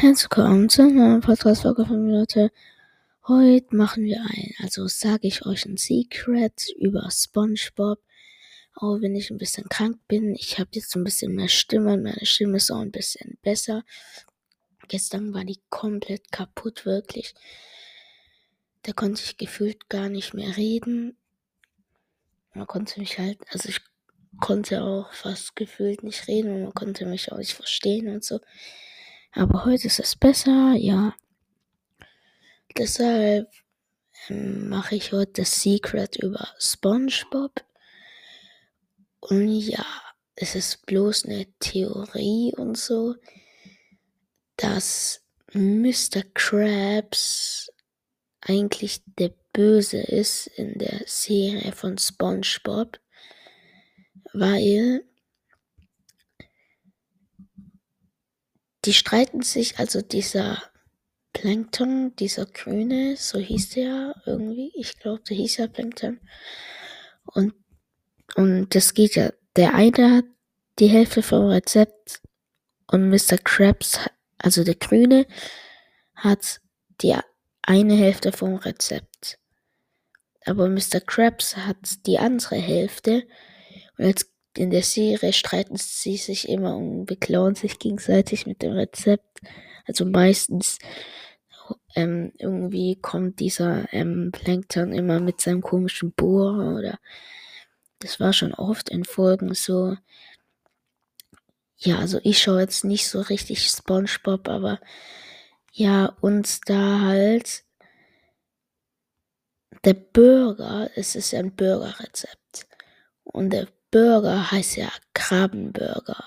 Herzlich willkommen zu einer Podcast-Folge von mir, Leute. Heute machen wir ein, also sage ich euch ein Secret über SpongeBob. Auch wenn ich ein bisschen krank bin. Ich habe jetzt ein bisschen mehr Stimme. Meine Stimme ist auch ein bisschen besser. Gestern war die komplett kaputt, wirklich. Da konnte ich gefühlt gar nicht mehr reden. Man konnte mich halt, also ich konnte auch fast gefühlt nicht reden und man konnte mich auch nicht verstehen und so. Aber heute ist es besser, ja. Deshalb ähm, mache ich heute das Secret über SpongeBob. Und ja, es ist bloß eine Theorie und so, dass Mr. Krabs eigentlich der Böse ist in der Serie von SpongeBob, weil die streiten sich, also dieser Plankton, dieser Grüne, so hieß der irgendwie, ich glaube, der hieß ja Plankton. Und, und das geht ja, der eine hat die Hälfte vom Rezept und Mr. Krabs, also der Grüne, hat die eine Hälfte vom Rezept. Aber Mr. Krabs hat die andere Hälfte und jetzt in der Serie streiten sie sich immer und beklauen sich gegenseitig mit dem Rezept. Also meistens ähm, irgendwie kommt dieser ähm, Plankton immer mit seinem komischen Bohr oder das war schon oft in Folgen so. Ja, also ich schaue jetzt nicht so richtig SpongeBob, aber ja, uns da halt der Burger, es ist ein Burgerrezept. Und der Burger heißt ja Krabbenburger.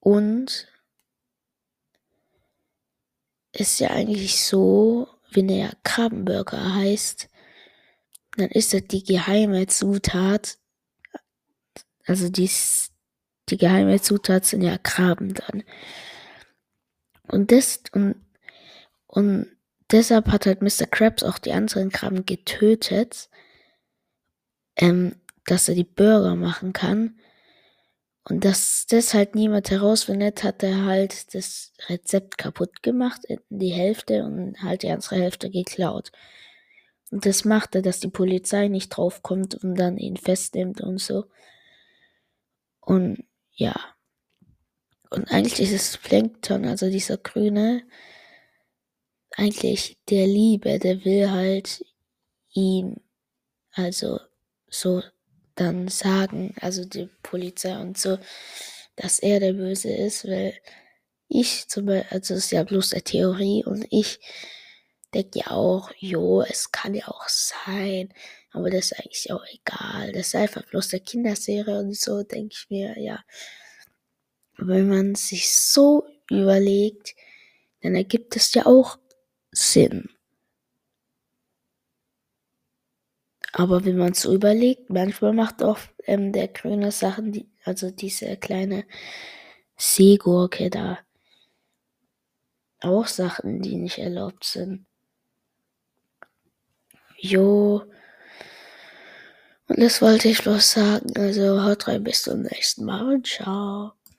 Und ist ja eigentlich so, wenn er Krabbenburger heißt, dann ist das die geheime Zutat. Also die, die geheime Zutat sind ja Krabben dann. Und das und, und deshalb hat halt Mr. Krabs auch die anderen Krabben getötet, ähm, dass er die Burger machen kann. Und dass das halt niemand herausfindet, hat er halt das Rezept kaputt gemacht, die Hälfte und halt die andere Hälfte geklaut. Und das macht er, dass die Polizei nicht draufkommt und dann ihn festnimmt und so. Und ja. Und eigentlich ist es Plankton, also dieser Grüne, eigentlich der Liebe, der will halt ihm, also so dann sagen, also die Polizei und so, dass er der Böse ist, weil ich zum Beispiel, also es ist ja bloß eine Theorie und ich denke ja auch, jo, es kann ja auch sein, aber das ist eigentlich auch egal. Das ist einfach bloß eine Kinderserie und so, denke ich mir, ja. wenn man sich so überlegt, dann ergibt es ja auch Sinn. Aber wenn man es so überlegt, manchmal macht auch ähm, der grüne Sachen, die, also diese kleine Seegurke da, auch Sachen, die nicht erlaubt sind. Jo. Und das wollte ich bloß sagen. Also haut rein, bis zum nächsten Mal und ciao.